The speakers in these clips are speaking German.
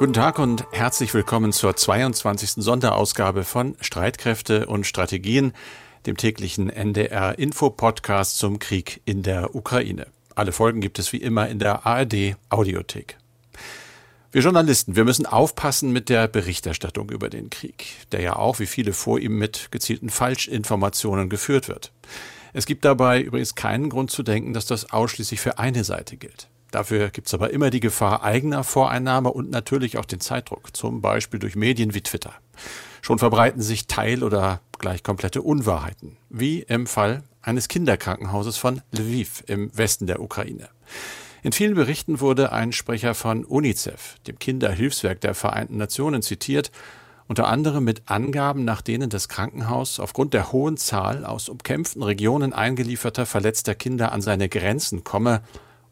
Guten Tag und herzlich willkommen zur 22. Sonderausgabe von Streitkräfte und Strategien, dem täglichen NDR Info Podcast zum Krieg in der Ukraine. Alle Folgen gibt es wie immer in der ARD Audiothek. Wir Journalisten, wir müssen aufpassen mit der Berichterstattung über den Krieg, der ja auch wie viele vor ihm mit gezielten Falschinformationen geführt wird. Es gibt dabei übrigens keinen Grund zu denken, dass das ausschließlich für eine Seite gilt. Dafür gibt es aber immer die Gefahr eigener Voreinnahme und natürlich auch den Zeitdruck, zum Beispiel durch Medien wie Twitter. Schon verbreiten sich Teil- oder gleich komplette Unwahrheiten, wie im Fall eines Kinderkrankenhauses von Lviv im Westen der Ukraine. In vielen Berichten wurde ein Sprecher von UNICEF, dem Kinderhilfswerk der Vereinten Nationen, zitiert, unter anderem mit Angaben, nach denen das Krankenhaus aufgrund der hohen Zahl aus umkämpften Regionen eingelieferter verletzter Kinder an seine Grenzen komme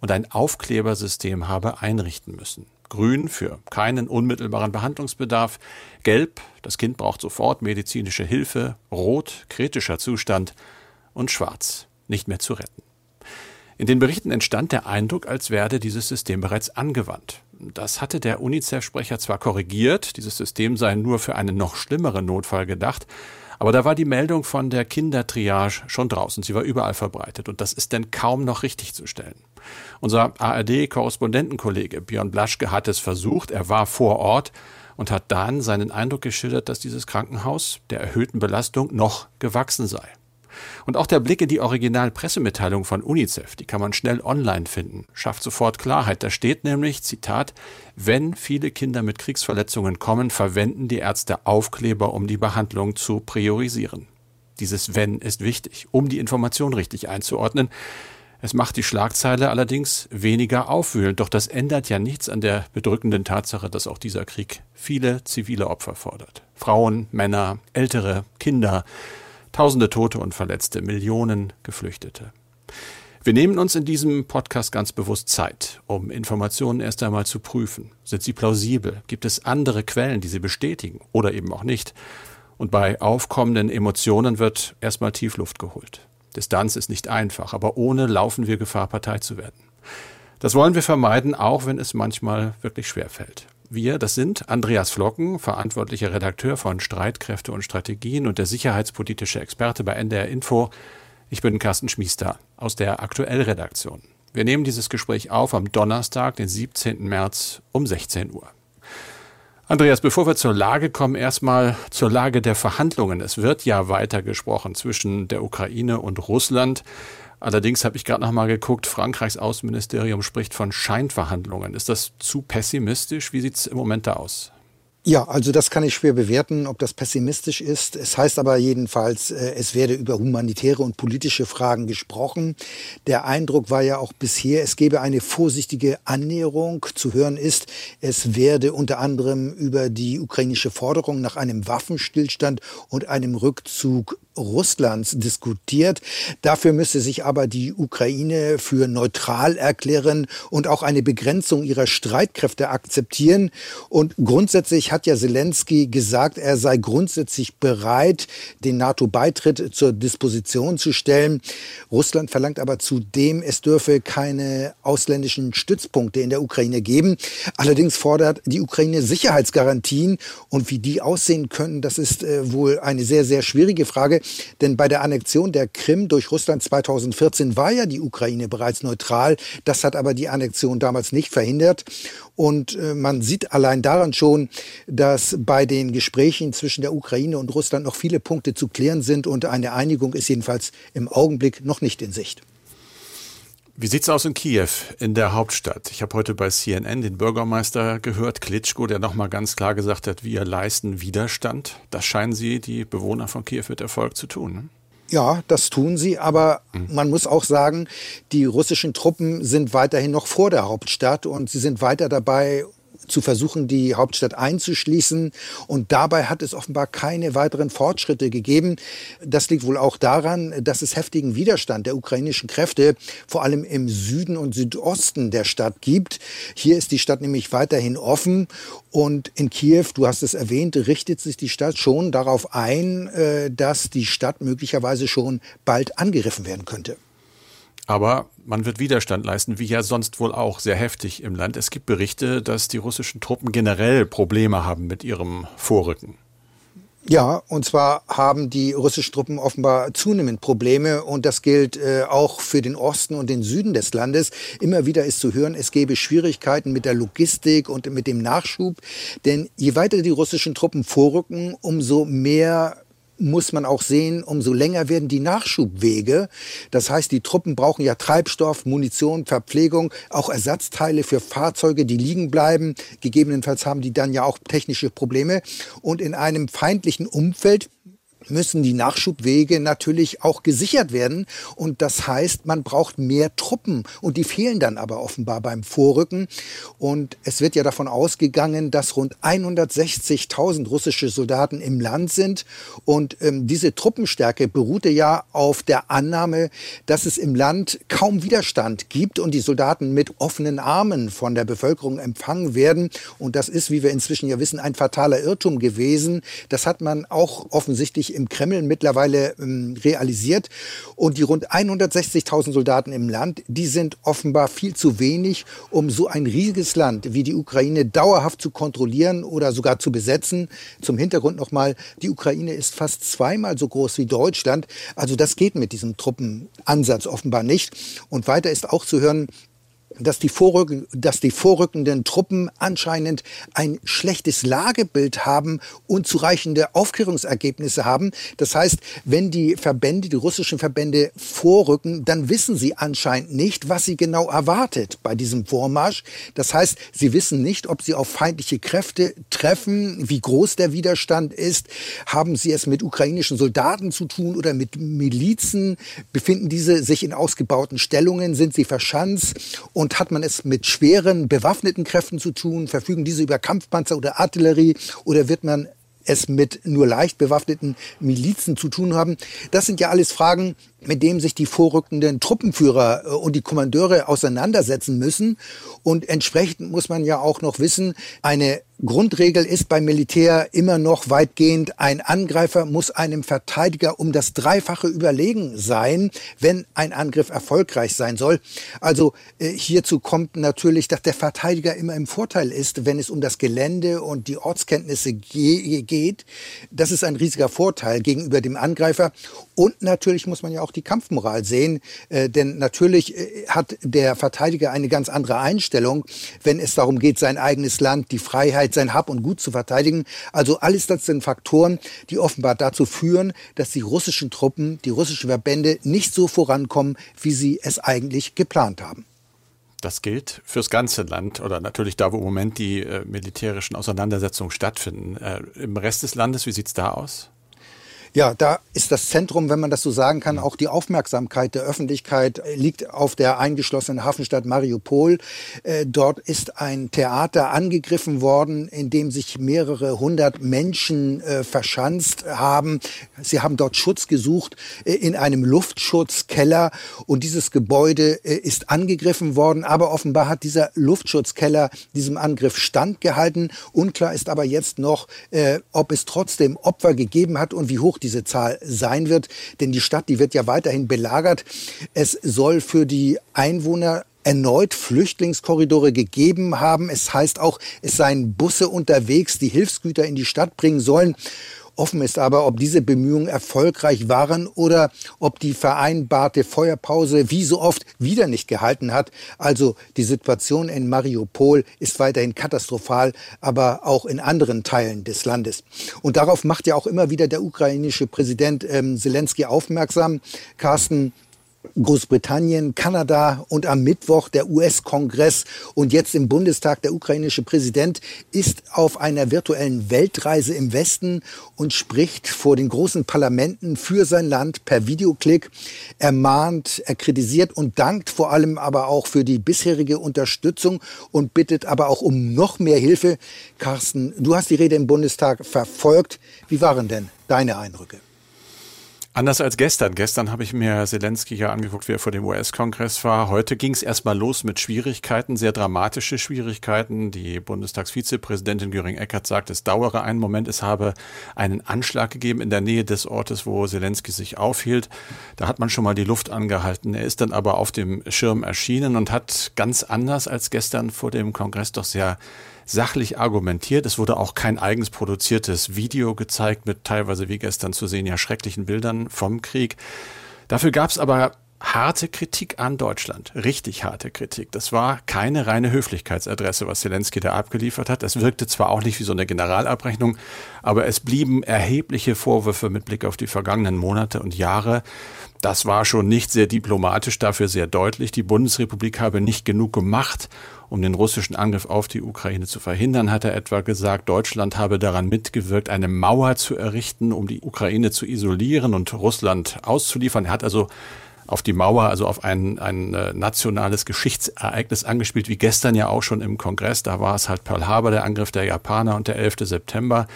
und ein Aufklebersystem habe einrichten müssen. Grün für keinen unmittelbaren Behandlungsbedarf, gelb, das Kind braucht sofort medizinische Hilfe, rot, kritischer Zustand und schwarz, nicht mehr zu retten. In den Berichten entstand der Eindruck, als werde dieses System bereits angewandt. Das hatte der UNICEF-Sprecher zwar korrigiert, dieses System sei nur für einen noch schlimmeren Notfall gedacht, aber da war die Meldung von der Kindertriage schon draußen. Sie war überall verbreitet. Und das ist denn kaum noch richtig zu stellen. Unser ARD-Korrespondentenkollege Björn Blaschke hat es versucht. Er war vor Ort und hat dann seinen Eindruck geschildert, dass dieses Krankenhaus der erhöhten Belastung noch gewachsen sei. Und auch der Blick in die Originalpressemitteilung von UNICEF, die kann man schnell online finden, schafft sofort Klarheit. Da steht nämlich, Zitat, wenn viele Kinder mit Kriegsverletzungen kommen, verwenden die Ärzte Aufkleber, um die Behandlung zu priorisieren. Dieses Wenn ist wichtig, um die Information richtig einzuordnen. Es macht die Schlagzeile allerdings weniger aufwühlend, doch das ändert ja nichts an der bedrückenden Tatsache, dass auch dieser Krieg viele zivile Opfer fordert. Frauen, Männer, Ältere, Kinder, Tausende Tote und Verletzte, Millionen Geflüchtete. Wir nehmen uns in diesem Podcast ganz bewusst Zeit, um Informationen erst einmal zu prüfen. Sind sie plausibel? Gibt es andere Quellen, die sie bestätigen oder eben auch nicht? Und bei aufkommenden Emotionen wird erstmal Tiefluft geholt. Distanz ist nicht einfach, aber ohne laufen wir Gefahr, Partei zu werden. Das wollen wir vermeiden, auch wenn es manchmal wirklich schwer fällt. Wir, das sind Andreas Flocken, verantwortlicher Redakteur von Streitkräfte und Strategien und der sicherheitspolitische Experte bei NDR Info. Ich bin Carsten Schmiester aus der Aktuellredaktion. Wir nehmen dieses Gespräch auf am Donnerstag, den 17. März um 16 Uhr. Andreas, bevor wir zur Lage kommen, erstmal zur Lage der Verhandlungen. Es wird ja weiter gesprochen zwischen der Ukraine und Russland. Allerdings habe ich gerade noch mal geguckt, Frankreichs Außenministerium spricht von Scheinverhandlungen. Ist das zu pessimistisch? Wie sieht es im Moment da aus? Ja, also das kann ich schwer bewerten, ob das pessimistisch ist. Es heißt aber jedenfalls, äh, es werde über humanitäre und politische Fragen gesprochen. Der Eindruck war ja auch bisher, es gebe eine vorsichtige Annäherung. Zu hören ist, es werde unter anderem über die ukrainische Forderung nach einem Waffenstillstand und einem Rückzug Russlands diskutiert. Dafür müsse sich aber die Ukraine für neutral erklären und auch eine Begrenzung ihrer Streitkräfte akzeptieren. Und grundsätzlich hat ja Zelensky gesagt, er sei grundsätzlich bereit, den NATO-Beitritt zur Disposition zu stellen. Russland verlangt aber zudem, es dürfe keine ausländischen Stützpunkte in der Ukraine geben. Allerdings fordert die Ukraine Sicherheitsgarantien und wie die aussehen können, das ist äh, wohl eine sehr, sehr schwierige Frage. Denn bei der Annexion der Krim durch Russland 2014 war ja die Ukraine bereits neutral. Das hat aber die Annexion damals nicht verhindert. Und äh, man sieht allein daran schon, dass bei den Gesprächen zwischen der Ukraine und Russland noch viele Punkte zu klären sind und eine Einigung ist jedenfalls im Augenblick noch nicht in Sicht. Wie sieht's aus in Kiew, in der Hauptstadt? Ich habe heute bei CNN den Bürgermeister gehört, Klitschko, der nochmal ganz klar gesagt hat, wir leisten Widerstand. Das scheinen Sie, die Bewohner von Kiew, mit Erfolg zu tun. Ne? Ja, das tun sie, aber mhm. man muss auch sagen, die russischen Truppen sind weiterhin noch vor der Hauptstadt und sie sind weiter dabei, zu versuchen, die Hauptstadt einzuschließen. Und dabei hat es offenbar keine weiteren Fortschritte gegeben. Das liegt wohl auch daran, dass es heftigen Widerstand der ukrainischen Kräfte vor allem im Süden und Südosten der Stadt gibt. Hier ist die Stadt nämlich weiterhin offen. Und in Kiew, du hast es erwähnt, richtet sich die Stadt schon darauf ein, äh, dass die Stadt möglicherweise schon bald angegriffen werden könnte. Aber man wird Widerstand leisten, wie ja sonst wohl auch sehr heftig im Land. Es gibt Berichte, dass die russischen Truppen generell Probleme haben mit ihrem Vorrücken. Ja, und zwar haben die russischen Truppen offenbar zunehmend Probleme und das gilt äh, auch für den Osten und den Süden des Landes. Immer wieder ist zu hören, es gäbe Schwierigkeiten mit der Logistik und mit dem Nachschub, denn je weiter die russischen Truppen vorrücken, umso mehr muss man auch sehen, umso länger werden die Nachschubwege. Das heißt, die Truppen brauchen ja Treibstoff, Munition, Verpflegung, auch Ersatzteile für Fahrzeuge, die liegen bleiben. Gegebenenfalls haben die dann ja auch technische Probleme. Und in einem feindlichen Umfeld müssen die Nachschubwege natürlich auch gesichert werden. Und das heißt, man braucht mehr Truppen. Und die fehlen dann aber offenbar beim Vorrücken. Und es wird ja davon ausgegangen, dass rund 160.000 russische Soldaten im Land sind. Und ähm, diese Truppenstärke beruhte ja auf der Annahme, dass es im Land kaum Widerstand gibt und die Soldaten mit offenen Armen von der Bevölkerung empfangen werden. Und das ist, wie wir inzwischen ja wissen, ein fataler Irrtum gewesen. Das hat man auch offensichtlich im Kreml mittlerweile ähm, realisiert. Und die rund 160.000 Soldaten im Land, die sind offenbar viel zu wenig, um so ein riesiges Land wie die Ukraine dauerhaft zu kontrollieren oder sogar zu besetzen. Zum Hintergrund nochmal, die Ukraine ist fast zweimal so groß wie Deutschland. Also das geht mit diesem Truppenansatz offenbar nicht. Und weiter ist auch zu hören, dass die, Vorrück dass die vorrückenden Truppen anscheinend ein schlechtes Lagebild haben, unzureichende Aufklärungsergebnisse haben. Das heißt, wenn die Verbände, die russischen Verbände vorrücken, dann wissen sie anscheinend nicht, was sie genau erwartet bei diesem Vormarsch. Das heißt, sie wissen nicht, ob sie auf feindliche Kräfte treffen, wie groß der Widerstand ist. Haben sie es mit ukrainischen Soldaten zu tun oder mit Milizen? Befinden diese sich in ausgebauten Stellungen? Sind sie verschanzt? Und hat man es mit schweren bewaffneten Kräften zu tun? Verfügen diese über Kampfpanzer oder Artillerie? Oder wird man es mit nur leicht bewaffneten Milizen zu tun haben? Das sind ja alles Fragen, mit denen sich die vorrückenden Truppenführer äh, und die Kommandeure auseinandersetzen müssen. Und entsprechend muss man ja auch noch wissen, eine Grundregel ist beim Militär immer noch weitgehend, ein Angreifer muss einem Verteidiger um das Dreifache überlegen sein, wenn ein Angriff erfolgreich sein soll. Also äh, hierzu kommt natürlich, dass der Verteidiger immer im Vorteil ist, wenn es um das Gelände und die Ortskenntnisse ge geht. Das ist ein riesiger Vorteil gegenüber dem Angreifer. Und natürlich muss man ja auch die Kampfmoral sehen, äh, denn natürlich äh, hat der Verteidiger eine ganz andere Einstellung, wenn es darum geht, sein eigenes Land, die Freiheit, sein Hab und Gut zu verteidigen. Also alles das sind Faktoren, die offenbar dazu führen, dass die russischen Truppen, die russischen Verbände nicht so vorankommen, wie sie es eigentlich geplant haben. Das gilt fürs ganze Land oder natürlich da, wo im Moment die äh, militärischen Auseinandersetzungen stattfinden. Äh, Im Rest des Landes, wie sieht es da aus? Ja, da ist das Zentrum, wenn man das so sagen kann, auch die Aufmerksamkeit der Öffentlichkeit liegt auf der eingeschlossenen Hafenstadt Mariupol. Äh, dort ist ein Theater angegriffen worden, in dem sich mehrere hundert Menschen äh, verschanzt haben. Sie haben dort Schutz gesucht äh, in einem Luftschutzkeller und dieses Gebäude ist angegriffen worden. Aber offenbar hat dieser Luftschutzkeller diesem Angriff standgehalten. Unklar ist aber jetzt noch, ob es trotzdem Opfer gegeben hat und wie hoch diese Zahl sein wird. Denn die Stadt, die wird ja weiterhin belagert. Es soll für die Einwohner erneut Flüchtlingskorridore gegeben haben. Es heißt auch, es seien Busse unterwegs, die Hilfsgüter in die Stadt bringen sollen. Offen ist aber, ob diese Bemühungen erfolgreich waren oder ob die vereinbarte Feuerpause wie so oft wieder nicht gehalten hat. Also die Situation in Mariupol ist weiterhin katastrophal, aber auch in anderen Teilen des Landes. Und darauf macht ja auch immer wieder der ukrainische Präsident ähm, Zelensky aufmerksam. Carsten, Großbritannien, Kanada und am Mittwoch der US-Kongress und jetzt im Bundestag der ukrainische Präsident ist auf einer virtuellen Weltreise im Westen und spricht vor den großen Parlamenten für sein Land per Videoklick. Er mahnt, er kritisiert und dankt vor allem aber auch für die bisherige Unterstützung und bittet aber auch um noch mehr Hilfe. Carsten, du hast die Rede im Bundestag verfolgt. Wie waren denn deine Eindrücke? Anders als gestern. Gestern habe ich mir Zelensky ja angeguckt, wie er vor dem US-Kongress war. Heute ging es erstmal los mit Schwierigkeiten, sehr dramatische Schwierigkeiten. Die Bundestagsvizepräsidentin Göring-Eckardt sagt, es dauere einen Moment. Es habe einen Anschlag gegeben in der Nähe des Ortes, wo Zelensky sich aufhielt. Da hat man schon mal die Luft angehalten. Er ist dann aber auf dem Schirm erschienen und hat ganz anders als gestern vor dem Kongress doch sehr sachlich argumentiert. Es wurde auch kein eigens produziertes Video gezeigt mit teilweise wie gestern zu sehen ja schrecklichen Bildern vom Krieg. Dafür gab es aber harte Kritik an Deutschland, richtig harte Kritik. Das war keine reine Höflichkeitsadresse, was Zelensky da abgeliefert hat. Es wirkte zwar auch nicht wie so eine Generalabrechnung, aber es blieben erhebliche Vorwürfe mit Blick auf die vergangenen Monate und Jahre. Das war schon nicht sehr diplomatisch, dafür sehr deutlich. Die Bundesrepublik habe nicht genug gemacht, um den russischen Angriff auf die Ukraine zu verhindern, hat er etwa gesagt, Deutschland habe daran mitgewirkt, eine Mauer zu errichten, um die Ukraine zu isolieren und Russland auszuliefern. Er hat also auf die Mauer, also auf ein, ein äh, nationales Geschichtsereignis angespielt, wie gestern ja auch schon im Kongress. Da war es halt Pearl Harbor, der Angriff der Japaner und der 11. September.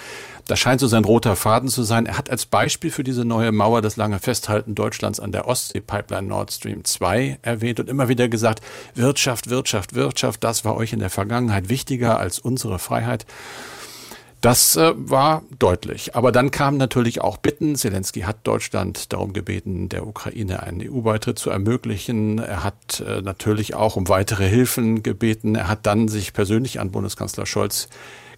Das scheint so sein roter Faden zu sein. Er hat als Beispiel für diese neue Mauer das lange Festhalten Deutschlands an der Ostsee-Pipeline Nord Stream 2 erwähnt und immer wieder gesagt, Wirtschaft, Wirtschaft, Wirtschaft, das war euch in der Vergangenheit wichtiger als unsere Freiheit. Das äh, war deutlich. Aber dann kamen natürlich auch Bitten. Zelensky hat Deutschland darum gebeten, der Ukraine einen EU-Beitritt zu ermöglichen. Er hat äh, natürlich auch um weitere Hilfen gebeten. Er hat dann sich persönlich an Bundeskanzler Scholz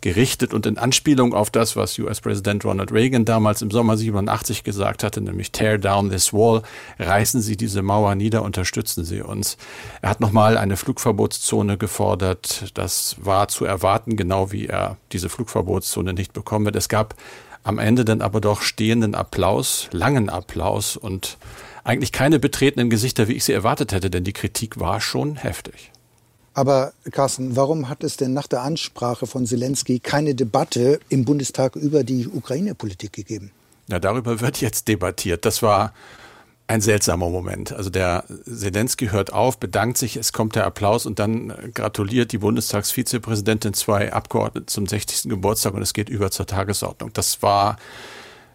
gerichtet und in Anspielung auf das, was US-Präsident Ronald Reagan damals im Sommer 87 gesagt hatte, nämlich Tear down this wall, reißen Sie diese Mauer nieder, unterstützen Sie uns. Er hat nochmal eine Flugverbotszone gefordert. Das war zu erwarten, genau wie er diese Flugverbotszone nicht bekommen wird. Es gab am Ende dann aber doch stehenden Applaus, langen Applaus und eigentlich keine betretenen Gesichter, wie ich sie erwartet hätte, denn die Kritik war schon heftig. Aber Carsten, warum hat es denn nach der Ansprache von Zelensky keine Debatte im Bundestag über die Ukraine-Politik gegeben? Ja, darüber wird jetzt debattiert. Das war ein seltsamer Moment. Also der Zelensky hört auf, bedankt sich, es kommt der Applaus und dann gratuliert die Bundestagsvizepräsidentin zwei Abgeordneten zum 60. Geburtstag und es geht über zur Tagesordnung. Das war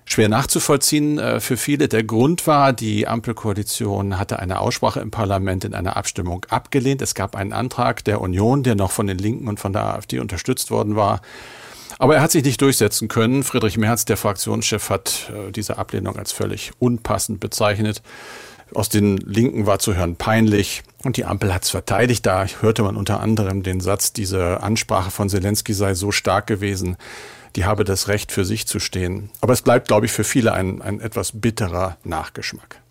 schwer nachzuvollziehen äh, für viele. Der Grund war, die Ampelkoalition hatte eine Aussprache im Parlament in einer Abstimmung abgelehnt. Es gab einen Antrag der Union, der noch von den Linken und von der AfD unterstützt worden war. Aber er hat sich nicht durchsetzen können. Friedrich Merz, der Fraktionschef, hat äh, diese Ablehnung als völlig unpassend bezeichnet. Aus den Linken war zu hören peinlich. Und die Ampel hat es verteidigt. Da hörte man unter anderem den Satz, diese Ansprache von Zelensky sei so stark gewesen, die habe das Recht für sich zu stehen. Aber es bleibt, glaube ich, für viele ein, ein etwas bitterer Nachgeschmack.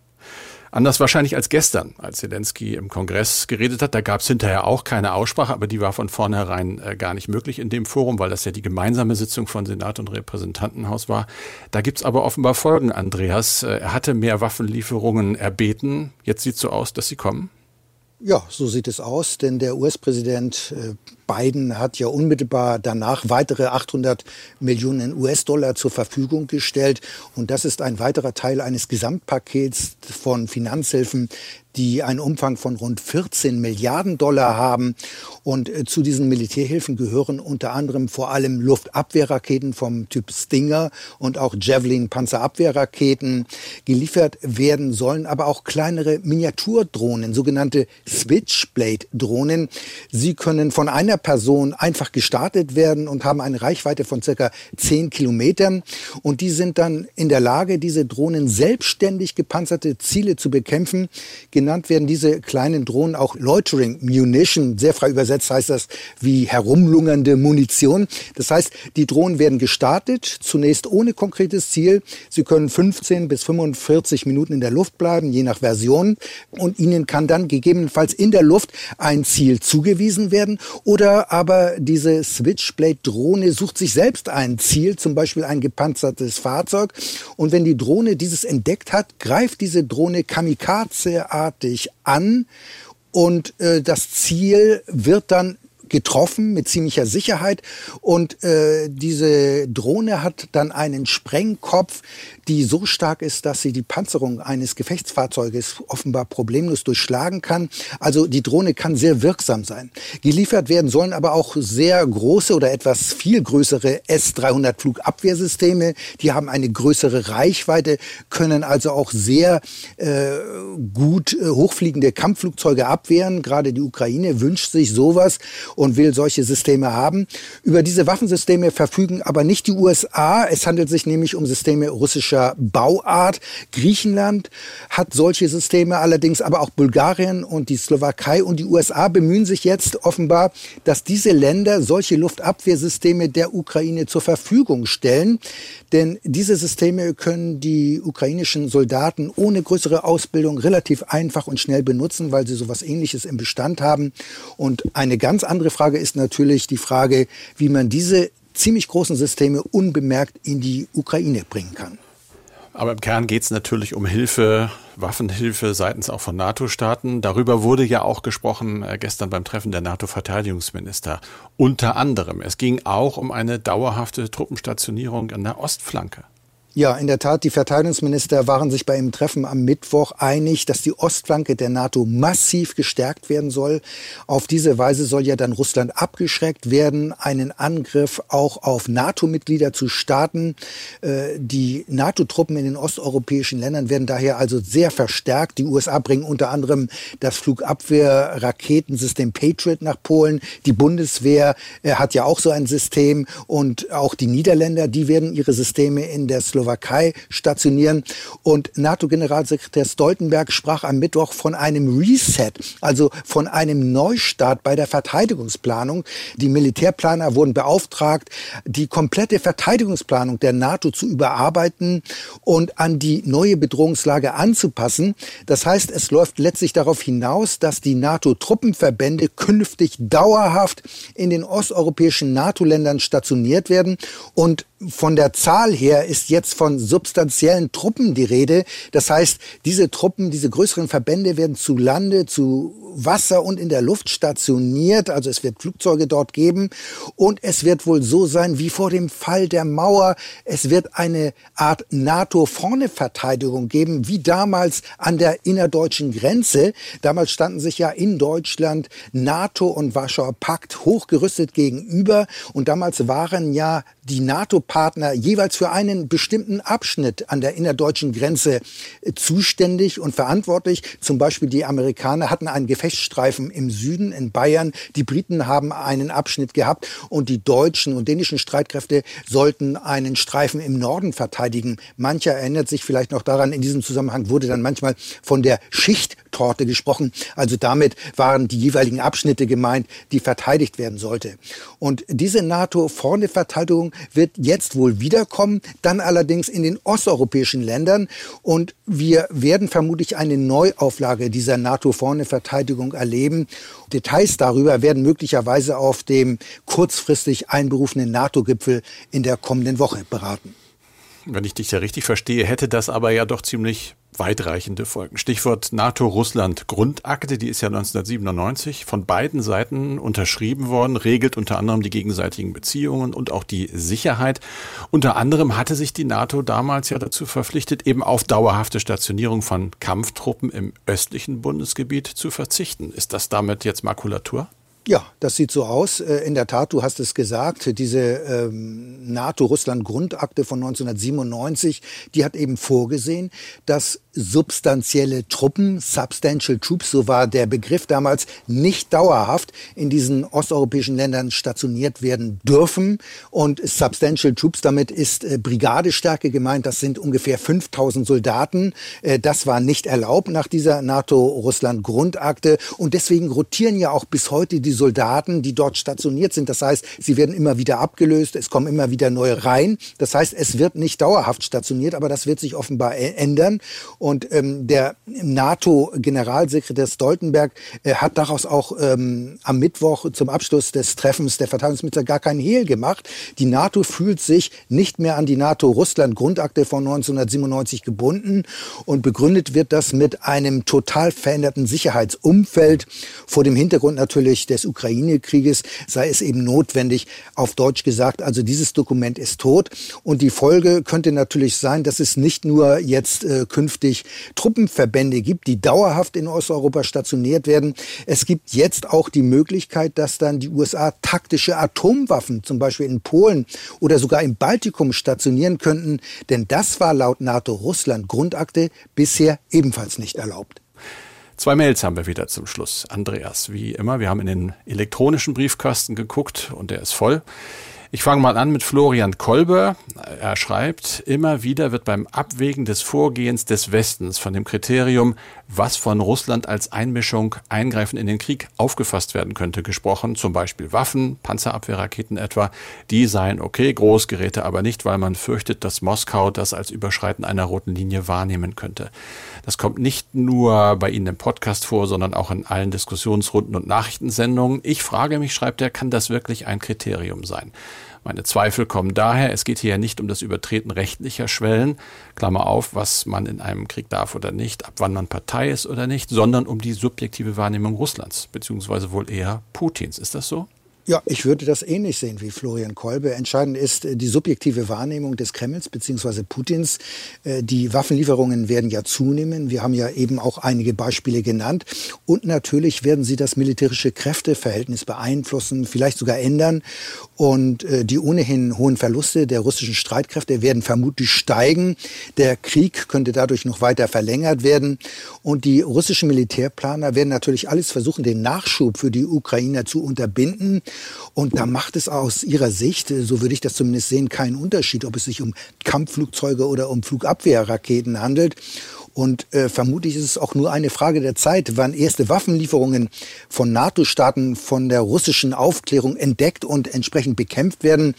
Anders wahrscheinlich als gestern, als Zelensky im Kongress geredet hat. Da gab es hinterher auch keine Aussprache, aber die war von vornherein äh, gar nicht möglich in dem Forum, weil das ja die gemeinsame Sitzung von Senat und Repräsentantenhaus war. Da gibt's aber offenbar Folgen, Andreas. Äh, er hatte mehr Waffenlieferungen erbeten. Jetzt sieht so aus, dass sie kommen. Ja, so sieht es aus, denn der US-Präsident äh, Biden hat ja unmittelbar danach weitere 800 Millionen US-Dollar zur Verfügung gestellt. Und das ist ein weiterer Teil eines Gesamtpakets von Finanzhilfen, die einen Umfang von rund 14 Milliarden Dollar haben. Und äh, zu diesen Militärhilfen gehören unter anderem vor allem Luftabwehrraketen vom Typ Stinger und auch Javelin Panzerabwehrraketen. Geliefert werden sollen aber auch kleinere Miniaturdrohnen, sogenannte Switchblade-Drohnen. Sie können von einer Person einfach gestartet werden und haben eine Reichweite von circa 10 Kilometern. Und die sind dann in der Lage, diese Drohnen selbstständig gepanzerte Ziele zu bekämpfen. Genannt werden diese kleinen Drohnen auch Loitering Munition. Sehr frei übersetzt heißt das wie herumlungernde Munition. Das heißt, die Drohnen werden gestartet, zunächst ohne konkretes Ziel. Sie können 15 bis 45 Minuten in der Luft bleiben, je nach Version. Und ihnen kann dann gegebenenfalls in der Luft ein Ziel zugewiesen werden. Oder aber diese Switchblade-Drohne sucht sich selbst ein Ziel, zum Beispiel ein gepanzertes Fahrzeug. Und wenn die Drohne dieses entdeckt hat, greift diese Drohne kamikaze artig an und äh, das Ziel wird dann getroffen mit ziemlicher Sicherheit und äh, diese Drohne hat dann einen Sprengkopf, die so stark ist, dass sie die Panzerung eines Gefechtsfahrzeuges offenbar problemlos durchschlagen kann. Also die Drohne kann sehr wirksam sein. Geliefert werden sollen aber auch sehr große oder etwas viel größere S-300 Flugabwehrsysteme. Die haben eine größere Reichweite, können also auch sehr äh, gut äh, hochfliegende Kampfflugzeuge abwehren. Gerade die Ukraine wünscht sich sowas und will solche Systeme haben. Über diese Waffensysteme verfügen aber nicht die USA. Es handelt sich nämlich um Systeme russischer Bauart. Griechenland hat solche Systeme allerdings, aber auch Bulgarien und die Slowakei und die USA bemühen sich jetzt offenbar, dass diese Länder solche Luftabwehrsysteme der Ukraine zur Verfügung stellen. Denn diese Systeme können die ukrainischen Soldaten ohne größere Ausbildung relativ einfach und schnell benutzen, weil sie sowas ähnliches im Bestand haben. Und eine ganz andere Frage ist natürlich die Frage, wie man diese ziemlich großen Systeme unbemerkt in die Ukraine bringen kann. Aber im Kern geht es natürlich um Hilfe, Waffenhilfe seitens auch von NATO-Staaten. Darüber wurde ja auch gesprochen äh, gestern beim Treffen der NATO-Verteidigungsminister. Unter anderem. Es ging auch um eine dauerhafte Truppenstationierung an der Ostflanke. Ja, in der Tat, die Verteidigungsminister waren sich bei einem Treffen am Mittwoch einig, dass die Ostflanke der NATO massiv gestärkt werden soll. Auf diese Weise soll ja dann Russland abgeschreckt werden, einen Angriff auch auf NATO-Mitglieder zu starten. Äh, die NATO-Truppen in den osteuropäischen Ländern werden daher also sehr verstärkt. Die USA bringen unter anderem das Flugabwehr-Raketensystem Patriot nach Polen. Die Bundeswehr äh, hat ja auch so ein System und auch die Niederländer, die werden ihre Systeme in der Slowakei Slowakei stationieren. Und NATO-Generalsekretär Stoltenberg sprach am Mittwoch von einem Reset, also von einem Neustart bei der Verteidigungsplanung. Die Militärplaner wurden beauftragt, die komplette Verteidigungsplanung der NATO zu überarbeiten und an die neue Bedrohungslage anzupassen. Das heißt, es läuft letztlich darauf hinaus, dass die NATO-Truppenverbände künftig dauerhaft in den osteuropäischen NATO-Ländern stationiert werden und von der Zahl her ist jetzt von substanziellen Truppen die Rede. Das heißt, diese Truppen, diese größeren Verbände werden zu Lande, zu Wasser und in der Luft stationiert. Also es wird Flugzeuge dort geben. Und es wird wohl so sein wie vor dem Fall der Mauer. Es wird eine Art NATO-Vorne-Verteidigung geben, wie damals an der innerdeutschen Grenze. Damals standen sich ja in Deutschland NATO und Warschauer Pakt hochgerüstet gegenüber. Und damals waren ja die NATO-Partner jeweils für einen bestimmten Abschnitt an der innerdeutschen Grenze äh, zuständig und verantwortlich. Zum Beispiel die Amerikaner hatten einen Gefechtsstreifen im Süden in Bayern. Die Briten haben einen Abschnitt gehabt und die deutschen und dänischen Streitkräfte sollten einen Streifen im Norden verteidigen. Mancher erinnert sich vielleicht noch daran, in diesem Zusammenhang wurde dann manchmal von der Schichttorte gesprochen. Also damit waren die jeweiligen Abschnitte gemeint, die verteidigt werden sollte. Und diese NATO-Vorne-Verteidigung wird jetzt wohl wiederkommen, dann allerdings in den osteuropäischen Ländern. Und wir werden vermutlich eine Neuauflage dieser NATO-Vorne-Verteidigung erleben. Details darüber werden möglicherweise auf dem kurzfristig einberufenen NATO-Gipfel in der kommenden Woche beraten. Wenn ich dich ja richtig verstehe, hätte das aber ja doch ziemlich weitreichende Folgen. Stichwort NATO-Russland-Grundakte, die ist ja 1997 von beiden Seiten unterschrieben worden, regelt unter anderem die gegenseitigen Beziehungen und auch die Sicherheit. Unter anderem hatte sich die NATO damals ja dazu verpflichtet, eben auf dauerhafte Stationierung von Kampftruppen im östlichen Bundesgebiet zu verzichten. Ist das damit jetzt Makulatur? Ja, das sieht so aus. Äh, in der Tat, du hast es gesagt, diese ähm, NATO-Russland-Grundakte von 1997, die hat eben vorgesehen, dass substanzielle Truppen, substantial troops, so war der Begriff damals, nicht dauerhaft in diesen osteuropäischen Ländern stationiert werden dürfen. Und substantial troops, damit ist äh, Brigadestärke gemeint, das sind ungefähr 5000 Soldaten. Äh, das war nicht erlaubt nach dieser NATO-Russland-Grundakte. Und deswegen rotieren ja auch bis heute die Soldaten, die dort stationiert sind. Das heißt, sie werden immer wieder abgelöst, es kommen immer wieder neue rein. Das heißt, es wird nicht dauerhaft stationiert, aber das wird sich offenbar ändern. Und ähm, der NATO-Generalsekretär Stoltenberg äh, hat daraus auch ähm, am Mittwoch zum Abschluss des Treffens der Verteidigungsminister gar keinen Hehl gemacht. Die NATO fühlt sich nicht mehr an die NATO-Russland-Grundakte von 1997 gebunden und begründet wird das mit einem total veränderten Sicherheitsumfeld vor dem Hintergrund natürlich des des Ukraine-Krieges sei es eben notwendig, auf Deutsch gesagt, also dieses Dokument ist tot. Und die Folge könnte natürlich sein, dass es nicht nur jetzt äh, künftig Truppenverbände gibt, die dauerhaft in Osteuropa stationiert werden. Es gibt jetzt auch die Möglichkeit, dass dann die USA taktische Atomwaffen zum Beispiel in Polen oder sogar im Baltikum stationieren könnten. Denn das war laut NATO-Russland-Grundakte bisher ebenfalls nicht erlaubt. Zwei Mails haben wir wieder zum Schluss. Andreas, wie immer, wir haben in den elektronischen Briefkasten geguckt und der ist voll. Ich fange mal an mit Florian Kolber. Er schreibt, immer wieder wird beim Abwägen des Vorgehens des Westens von dem Kriterium, was von Russland als Einmischung, Eingreifen in den Krieg aufgefasst werden könnte, gesprochen. Zum Beispiel Waffen, Panzerabwehrraketen etwa. Die seien okay, Großgeräte aber nicht, weil man fürchtet, dass Moskau das als Überschreiten einer roten Linie wahrnehmen könnte. Das kommt nicht nur bei Ihnen im Podcast vor, sondern auch in allen Diskussionsrunden und Nachrichtensendungen. Ich frage mich, schreibt er, kann das wirklich ein Kriterium sein? Meine Zweifel kommen daher, es geht hier ja nicht um das Übertreten rechtlicher Schwellen, Klammer auf, was man in einem Krieg darf oder nicht, ab wann man Partei ist oder nicht, sondern um die subjektive Wahrnehmung Russlands, beziehungsweise wohl eher Putins. Ist das so? Ja, ich würde das ähnlich sehen wie Florian Kolbe. Entscheidend ist äh, die subjektive Wahrnehmung des Kremls bzw. Putins. Äh, die Waffenlieferungen werden ja zunehmen. Wir haben ja eben auch einige Beispiele genannt. Und natürlich werden sie das militärische Kräfteverhältnis beeinflussen, vielleicht sogar ändern. Und äh, die ohnehin hohen Verluste der russischen Streitkräfte werden vermutlich steigen. Der Krieg könnte dadurch noch weiter verlängert werden. Und die russischen Militärplaner werden natürlich alles versuchen, den Nachschub für die Ukrainer zu unterbinden. Und da macht es aus ihrer Sicht, so würde ich das zumindest sehen, keinen Unterschied, ob es sich um Kampfflugzeuge oder um Flugabwehrraketen handelt. Und äh, vermutlich ist es auch nur eine Frage der Zeit, wann erste Waffenlieferungen von NATO-Staaten von der russischen Aufklärung entdeckt und entsprechend bekämpft werden.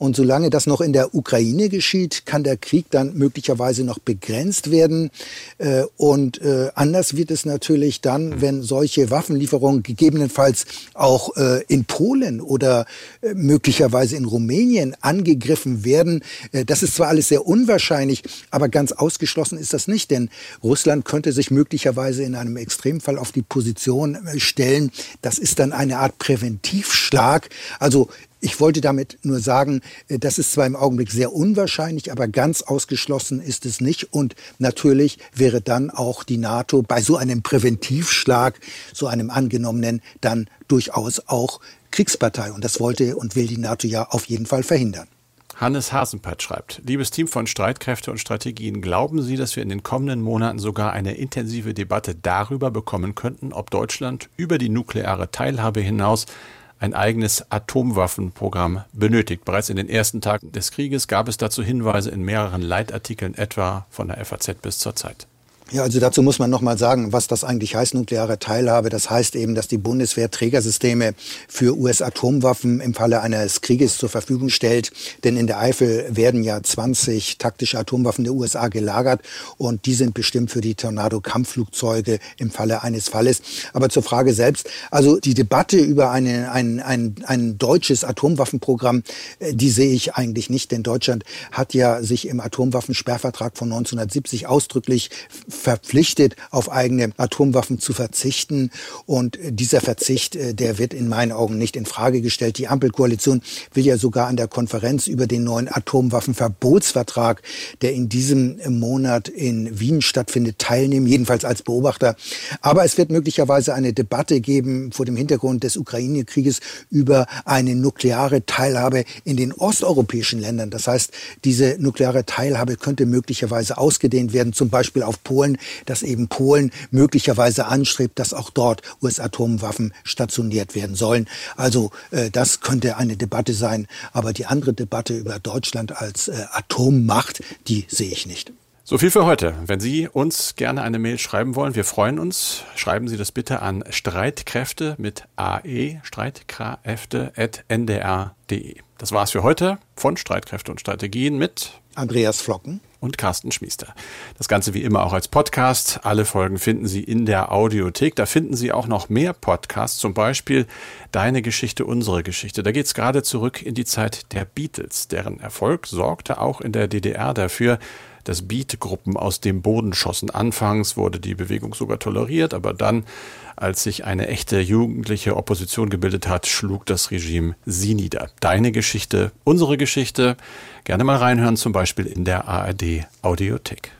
Und solange das noch in der Ukraine geschieht, kann der Krieg dann möglicherweise noch begrenzt werden. Äh, und äh, anders wird es natürlich dann, wenn solche Waffenlieferungen gegebenenfalls auch äh, in Polen oder möglicherweise in Rumänien angegriffen werden. Das ist zwar alles sehr unwahrscheinlich, aber ganz ausgeschlossen ist das nicht, denn Russland könnte sich möglicherweise in einem Extremfall auf die Position stellen. Das ist dann eine Art Präventivschlag. Also ich wollte damit nur sagen, äh, das ist zwar im Augenblick sehr unwahrscheinlich, aber ganz ausgeschlossen ist es nicht. Und natürlich wäre dann auch die NATO bei so einem Präventivschlag, so einem angenommenen, dann durchaus auch Kriegspartei. Und das wollte und will die NATO ja auf jeden Fall verhindern. Hannes Hasenpert schreibt, liebes Team von Streitkräfte und Strategien, glauben Sie, dass wir in den kommenden Monaten sogar eine intensive Debatte darüber bekommen könnten, ob Deutschland über die nukleare Teilhabe hinaus ein eigenes Atomwaffenprogramm benötigt. Bereits in den ersten Tagen des Krieges gab es dazu Hinweise in mehreren Leitartikeln, etwa von der FAZ bis zur Zeit. Ja, also dazu muss man noch mal sagen, was das eigentlich heißt, nukleare Teilhabe. Das heißt eben, dass die Bundeswehr Trägersysteme für US-Atomwaffen im Falle eines Krieges zur Verfügung stellt. Denn in der Eifel werden ja 20 taktische Atomwaffen der USA gelagert und die sind bestimmt für die Tornado-Kampfflugzeuge im Falle eines Falles. Aber zur Frage selbst, also die Debatte über eine, ein, ein, ein deutsches Atomwaffenprogramm, äh, die sehe ich eigentlich nicht, denn Deutschland hat ja sich im Atomwaffensperrvertrag von 1970 ausdrücklich verpflichtet, auf eigene Atomwaffen zu verzichten. Und dieser Verzicht, äh, der wird in meinen Augen nicht in Frage gestellt. Die Ampelkoalition will ja sogar an der Konferenz über den neuen Atomwaffenverbotsvertrag, der in diesem Monat in Wien stattfindet, teilnehmen, jedenfalls als Beobachter. Aber es wird möglicherweise eine Debatte geben vor dem Hintergrund des Ukraine-Krieges über eine nukleare Teilhabe in den osteuropäischen Ländern. Das heißt, diese nukleare Teilhabe könnte möglicherweise ausgedehnt werden, zum Beispiel auf Polen Polen, dass eben Polen möglicherweise anstrebt, dass auch dort US-Atomwaffen stationiert werden sollen. Also äh, das könnte eine Debatte sein. Aber die andere Debatte über Deutschland als äh, Atommacht, die sehe ich nicht. So viel für heute. Wenn Sie uns gerne eine Mail schreiben wollen, wir freuen uns. Schreiben Sie das bitte an Streitkräfte mit AE, streitkräfte.ndr.de. Das war's für heute von Streitkräfte und Strategien mit Andreas Flocken und Carsten Schmiester. Das Ganze wie immer auch als Podcast. Alle Folgen finden Sie in der Audiothek. Da finden Sie auch noch mehr Podcasts, zum Beispiel Deine Geschichte, unsere Geschichte. Da geht es gerade zurück in die Zeit der Beatles. Deren Erfolg sorgte auch in der DDR dafür, dass Beat-Gruppen aus dem Boden schossen. Anfangs wurde die Bewegung sogar toleriert, aber dann, als sich eine echte jugendliche Opposition gebildet hat, schlug das Regime sie nieder. Deine Geschichte, unsere Geschichte. Gerne mal reinhören, zum Beispiel in der ARD Audiothek.